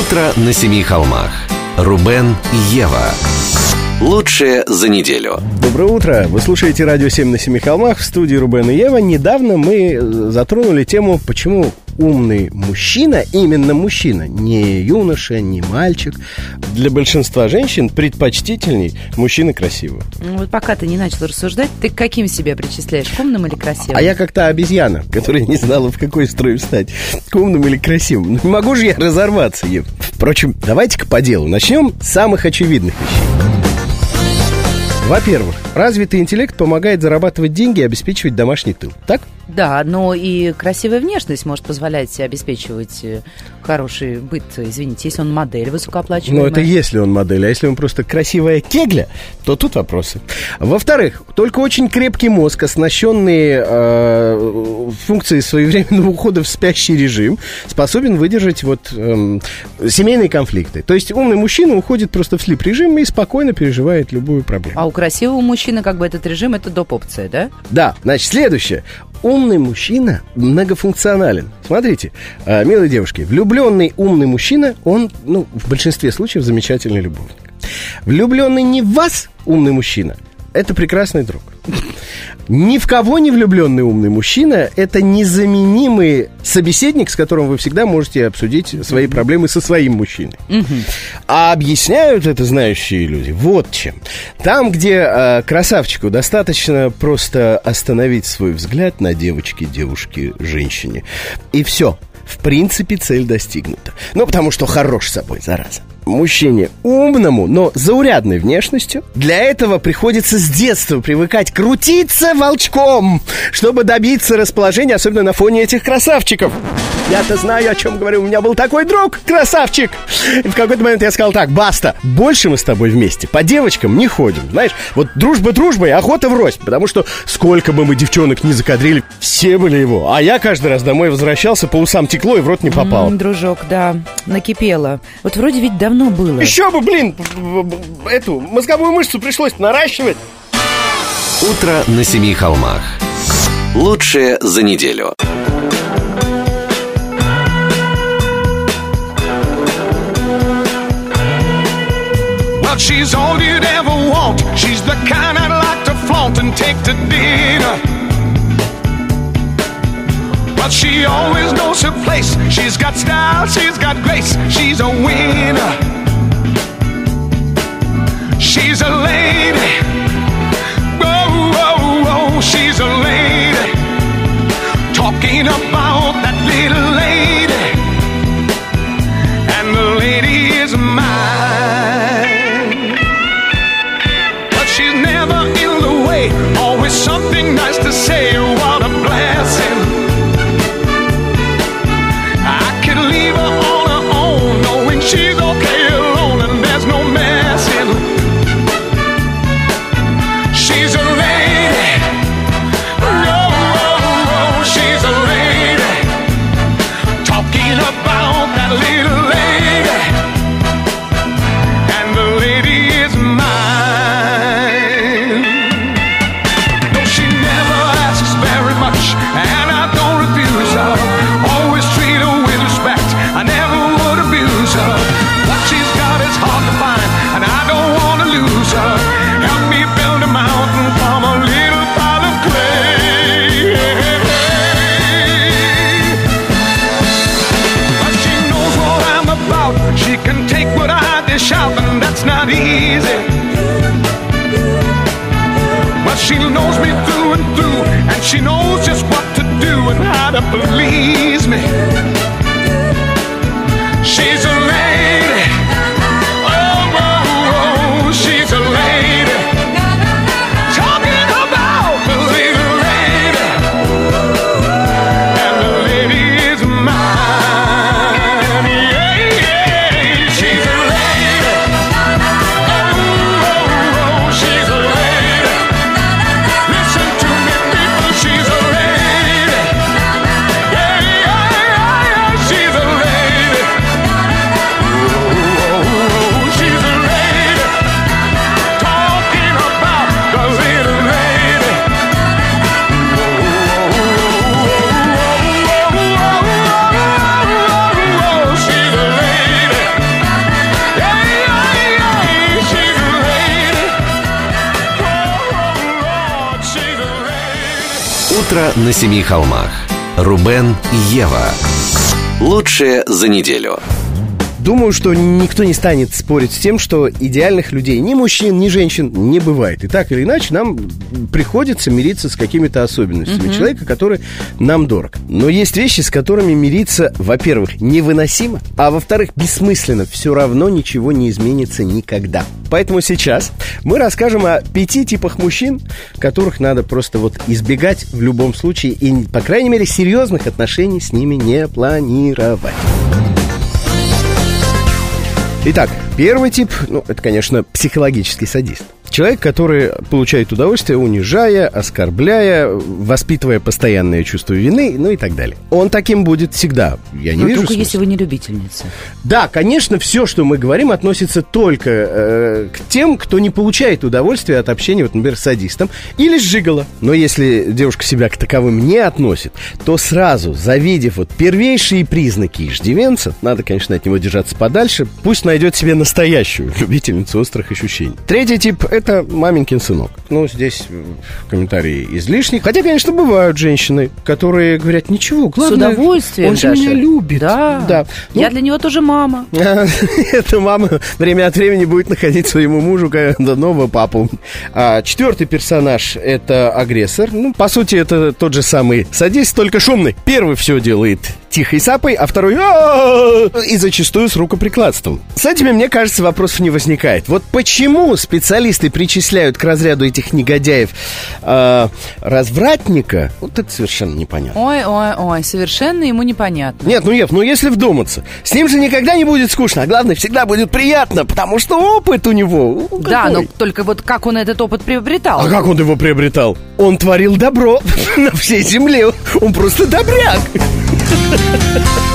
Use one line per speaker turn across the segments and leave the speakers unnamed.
Утро на семи холмах. Рубен и Ева. Лучшее за неделю.
Доброе утро. Вы слушаете радио 7 на семи холмах в студии Рубен и Ева. Недавно мы затронули тему, почему умный мужчина, именно мужчина, не юноша, не мальчик, для большинства женщин предпочтительней мужчины красивого.
Ну, вот пока ты не начал рассуждать, ты к каким себя причисляешь, к умным или красивым?
А я как то обезьяна, которая не знала, в какой строй встать, к умным или красивым. Ну, могу же я разорваться, Ев. Впрочем, давайте-ка по делу. Начнем с самых очевидных вещей. Во-первых, развитый интеллект помогает зарабатывать деньги и обеспечивать домашний тыл. Так?
Да, но и красивая внешность может позволять обеспечивать э, хороший быт. Извините, если он модель высокооплачиваемая.
Ну, это если он модель, а если он просто красивая кегля, то тут вопросы. Во-вторых, только очень крепкий мозг, оснащенный э, функцией своевременного ухода в спящий режим, способен выдержать вот э, семейные конфликты. То есть умный мужчина уходит просто в слип-режим и спокойно переживает любую проблему.
А у красивого мужчины как бы этот режим, это доп-опция, да?
Да, значит, следующее умный мужчина многофункционален. Смотрите, а, милые девушки, влюбленный умный мужчина, он, ну, в большинстве случаев замечательный любовник. Влюбленный не в вас, умный мужчина, это прекрасный друг. Ни в кого не влюбленный умный мужчина – это незаменимый собеседник, с которым вы всегда можете обсудить свои проблемы со своим мужчиной. А объясняют это знающие люди вот чем. Там, где э, красавчику достаточно просто остановить свой взгляд на девочке, девушке, женщине, и все – в принципе, цель достигнута. Ну, потому что хорош собой, зараза. Мужчине умному, но заурядной внешностью, для этого приходится с детства привыкать крутиться волчком, чтобы добиться расположения, особенно на фоне этих красавчиков. Я-то знаю, о чем говорю. У меня был такой друг, красавчик. И в какой-то момент я сказал так, баста, больше мы с тобой вместе по девочкам не ходим. Знаешь, вот дружба дружбой, охота врозь. Потому что сколько бы мы девчонок не закадрили, все были его. А я каждый раз домой возвращался, по усам текло и в рот не попал.
М, дружок, да, накипело. Вот вроде ведь давно было.
Еще бы, блин, эту мозговую мышцу пришлось наращивать.
Утро на семи холмах. Лучшее за неделю.
Well, she's all you'd ever want. She's the kind I'd like to flaunt and take to dinner. But she always knows her place. She's got style, she's got grace. She's a winner.
На семи холмах. Рубен и Ева. Лучшее за неделю.
Думаю, что никто не станет спорить с тем, что идеальных людей ни мужчин, ни женщин не бывает. И так или иначе нам приходится мириться с какими-то особенностями человека, который нам дорог. Но есть вещи, с которыми мириться, во-первых, невыносимо, а во-вторых, бессмысленно. Все равно ничего не изменится никогда. Поэтому сейчас мы расскажем о пяти типах мужчин, которых надо просто вот избегать в любом случае и, по крайней мере, серьезных отношений с ними не планировать. Итак, первый тип, ну, это, конечно, психологический садист. Человек, который получает удовольствие, унижая, оскорбляя, воспитывая постоянное чувство вины, ну и так далее. Он таким будет всегда. Я не
Но
вижу
только
смысла.
если вы не любительница.
Да, конечно, все, что мы говорим, относится только э, к тем, кто не получает удовольствия от общения, вот, например, с садистом или с жиголо. Но если девушка себя к таковым не относит, то сразу, завидев вот первейшие признаки иждивенца, надо, конечно, от него держаться подальше, пусть найдет себе настоящую любительницу острых ощущений. Третий тип – это маменькин сынок. Ну, здесь комментарии излишни. Хотя, конечно, бывают женщины, которые говорят, ничего, главное,
С удовольствием
он же
даже.
меня любит.
Да.
да. Ну,
Я для него тоже мама.
эта мама время от времени будет находить своему мужу нового папу. А, четвертый персонаж это агрессор. Ну, по сути, это тот же самый садист, только шумный. Первый все делает тихой сапой, а второй и зачастую с рукоприкладством. С этими, мне кажется, вопросов не возникает. Вот почему специалисты причисляют к разряду этих негодяев а, развратника, вот это совершенно непонятно.
Ой, ой, ой, совершенно ему непонятно.
Нет, ну Ев, ну если вдуматься, с ним же никогда не будет скучно, а главное, всегда будет приятно, потому что опыт у него. ну,
Да, но только вот как он этот опыт приобретал?
А как он его приобретал? Он творил добро на всей земле. Он просто добряк.
呵呵呵呵呵呵。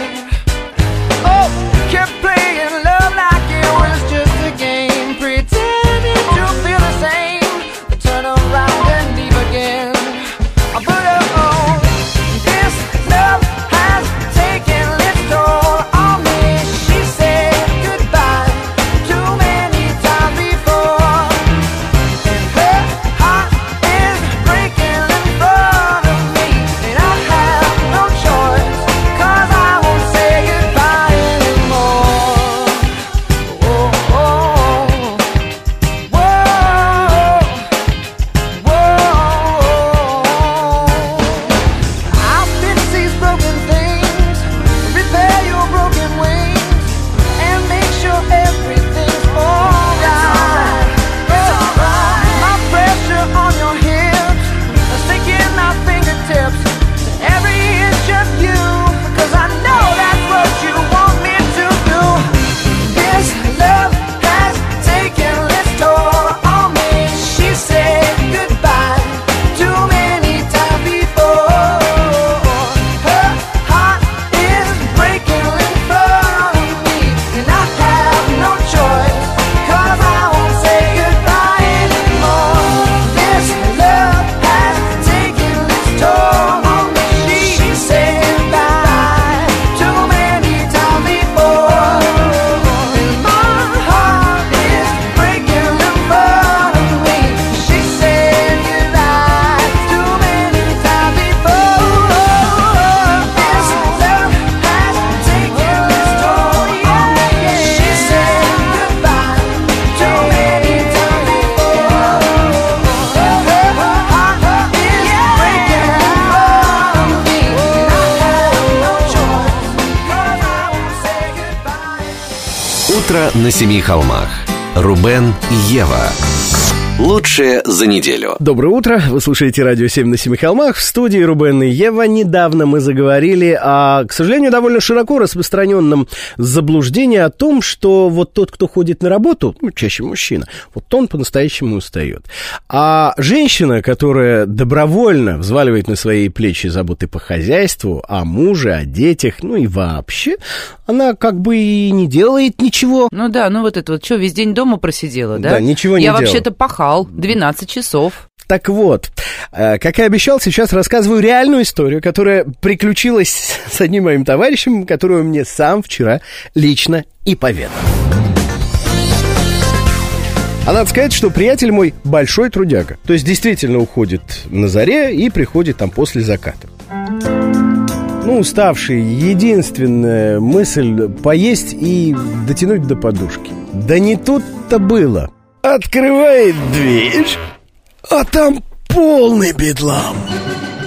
Oh, kept playing love like
на семи холмах. Рубен и Ева. Лучшее за неделю.
Доброе утро, вы слушаете «Радио 7 на Семи холмах». В студии Рубен и Ева. Недавно мы заговорили о, к сожалению, довольно широко распространенном заблуждении о том, что вот тот, кто ходит на работу, ну, чаще мужчина, вот он по-настоящему устает. А женщина, которая добровольно взваливает на свои плечи заботы по хозяйству, о муже, о детях, ну и вообще, она как бы и не делает ничего.
Ну да, ну вот это вот, что, весь день дома просидела, да?
Да, ничего не
Я
делала.
вообще-то пахал 12 часов.
Так вот, э, как и обещал, сейчас рассказываю реальную историю, которая приключилась с одним моим товарищем, которую мне сам вчера лично и поведал. А надо сказать, что приятель мой большой трудяга. То есть действительно уходит на заре и приходит там после заката. Ну, уставший, единственная мысль поесть и дотянуть до подушки. Да не тут-то было. Открывает дверь, а там полный бедлам.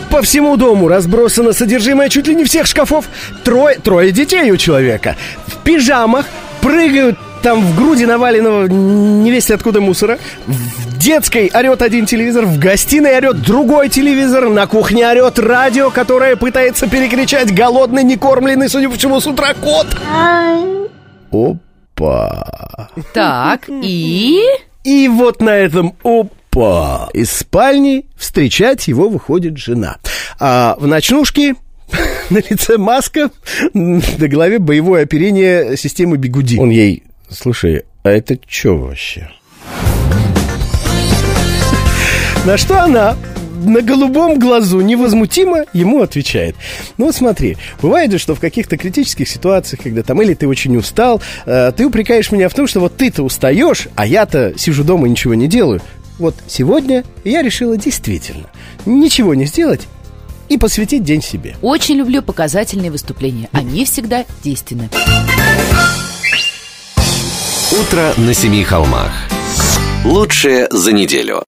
По всему дому разбросано содержимое чуть ли не всех шкафов. Трое, трое детей у человека. В пижамах прыгают там в груди наваленного невесть откуда мусора. В детской орет один телевизор, в гостиной орет другой телевизор, на кухне орет радио, которое пытается перекричать голодный, некормленный, судя по всему, с утра кот. Опа.
Так, и...
И вот на этом опа из спальни встречать его выходит жена. А в ночнушке на лице маска, на голове боевое оперение системы бигуди. Он ей, слушай, а это что вообще? На что она на голубом глазу невозмутимо ему отвечает. Ну вот смотри, бывает же, что в каких-то критических ситуациях, когда там или ты очень устал, э, ты упрекаешь меня в том, что вот ты-то устаешь, а я-то сижу дома и ничего не делаю. Вот сегодня я решила действительно ничего не сделать и посвятить день себе.
Очень люблю показательные выступления. Они всегда действенны.
Утро на семи холмах. Лучшее за неделю.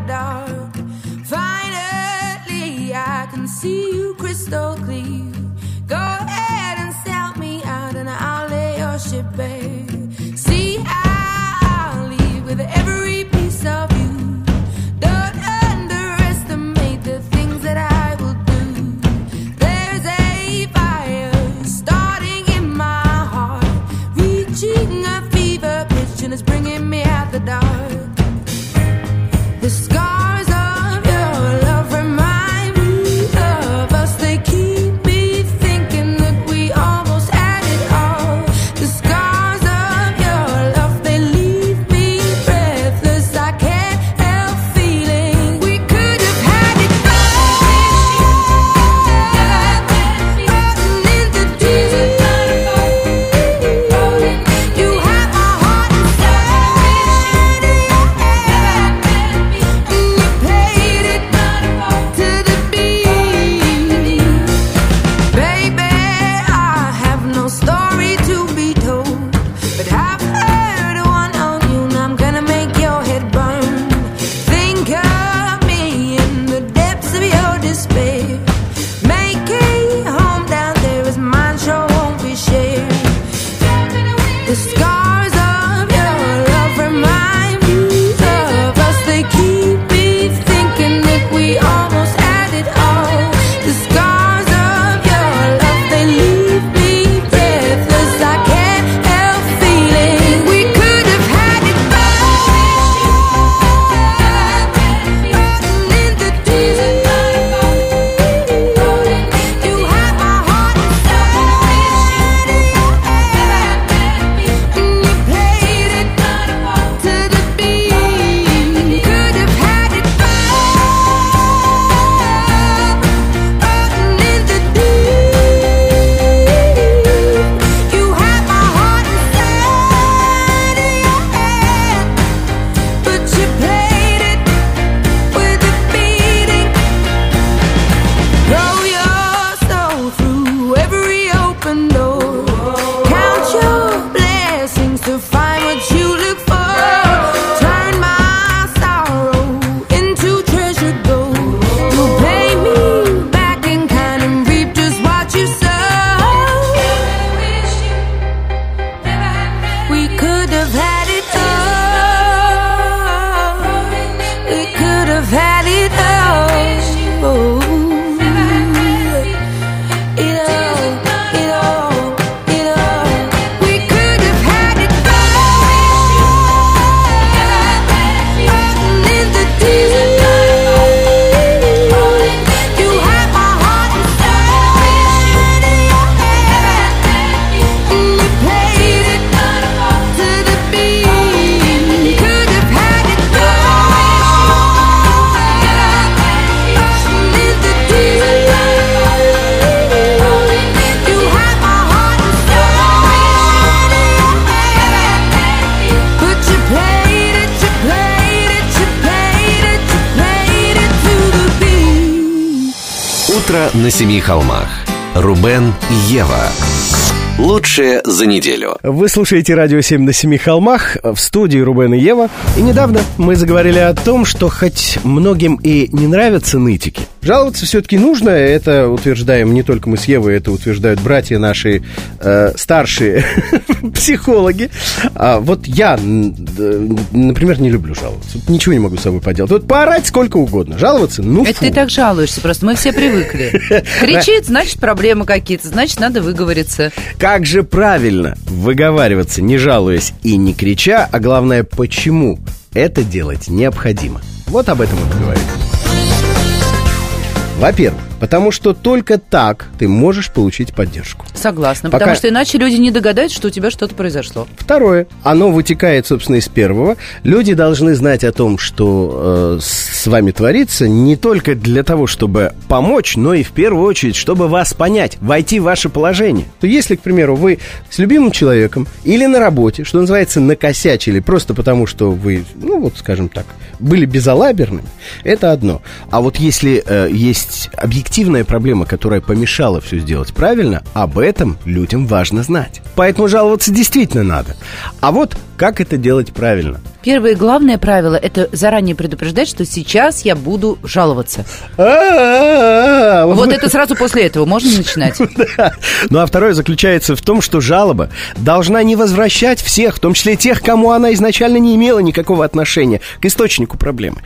The dark. Finally, I can see you crystal clear. Go ahead and sell me out, and I'll lay your ship bare.
На семи холмах. Рубен Ева. Лучшее за неделю.
Вы слушаете «Радио 7 на семи холмах» в студии Рубен и Ева. И недавно мы заговорили о том, что хоть многим и не нравятся нытики, жаловаться все-таки нужно. Это утверждаем не только мы с Евой, это утверждают братья наши э, старшие психологи. А вот я, например, не люблю жаловаться. Ничего не могу с собой поделать. Вот поорать сколько угодно. Жаловаться, ну
Это
фу.
ты так жалуешься, просто мы все привыкли. Кричит, значит, проблемы какие-то, значит, надо выговориться.
Как же правильно выговариваться, не жалуясь и не крича, а главное, почему это делать необходимо. Вот об этом мы поговорим. Во-первых, потому что только так ты можешь получить поддержку.
Согласна,
Пока-
потому что иначе люди не догадаются, что у тебя что-то произошло.
Второе, оно вытекает, собственно, из первого. Люди должны знать о том, что э, с вами творится, не только для того, чтобы помочь, но и в первую очередь, чтобы вас понять, войти в ваше положение. То если, к примеру, вы с любимым человеком или на работе, что называется, накосячили, просто потому что вы, ну вот, скажем так, были безалаберными, это одно. А вот если э, есть объективная проблема, которая помешала все сделать правильно, об этом людям важно знать. Поэтому жаловаться действительно надо. А вот как это делать правильно?
Первое и главное правило – это заранее предупреждать, что сейчас я буду жаловаться.
А-а-а,
Вот
вы-
это сразу после этого можно начинать.
Ну а второе заключается в том, что жалоба должна не возвращать всех, в том числе тех, кому она изначально не имела никакого отношения к источнику проблемы,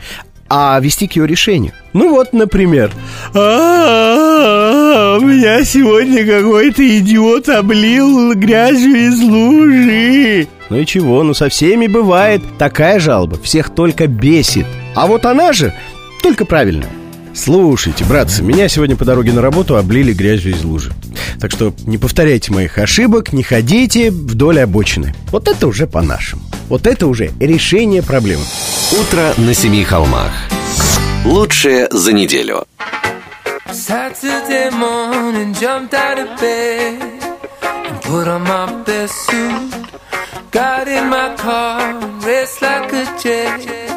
а вести к ее решению. Ну вот, например, «А, у меня сегодня какой-то идиот облил грязью из лужи. Ну и чего, ну со всеми бывает. Такая жалоба всех только бесит. А вот она же только правильная. Слушайте, братцы, меня сегодня по дороге на работу облили грязью из лужи. Так что не повторяйте моих ошибок, не ходите вдоль обочины. Вот это уже по-нашему. Вот это уже решение проблемы.
Утро на семи холмах. Лучшее за неделю.
Saturday morning, jumped out of bed and put on my best suit. Got in my car, raced like a jet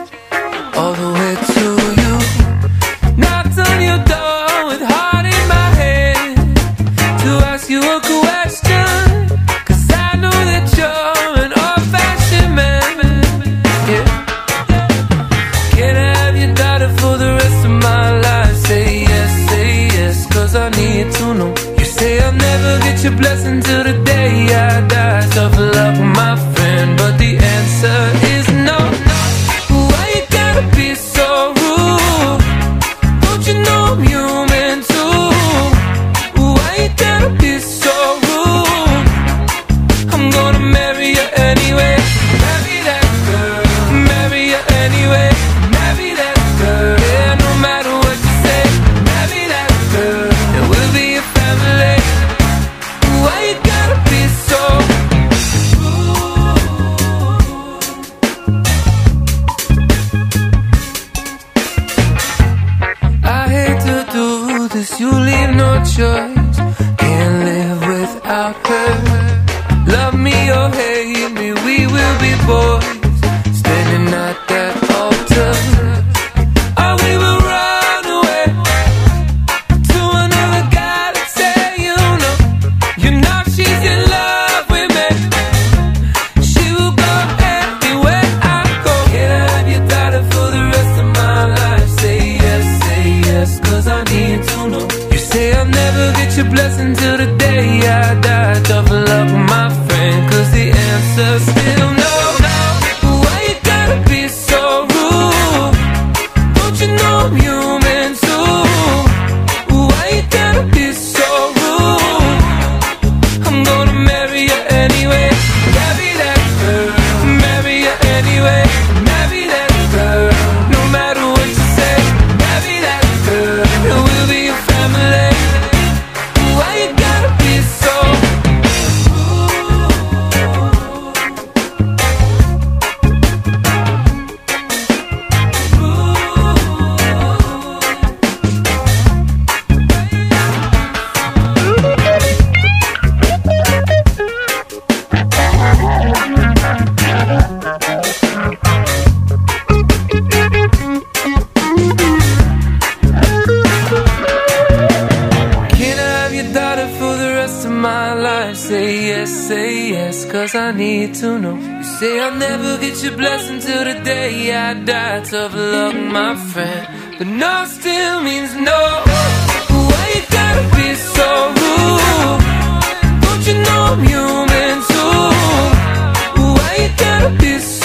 Say I'll never get your blessing till the day I die. Tough luck, my friend. But no still means no. Why you gotta be so rude? Don't you know I'm human too? Why you gotta be so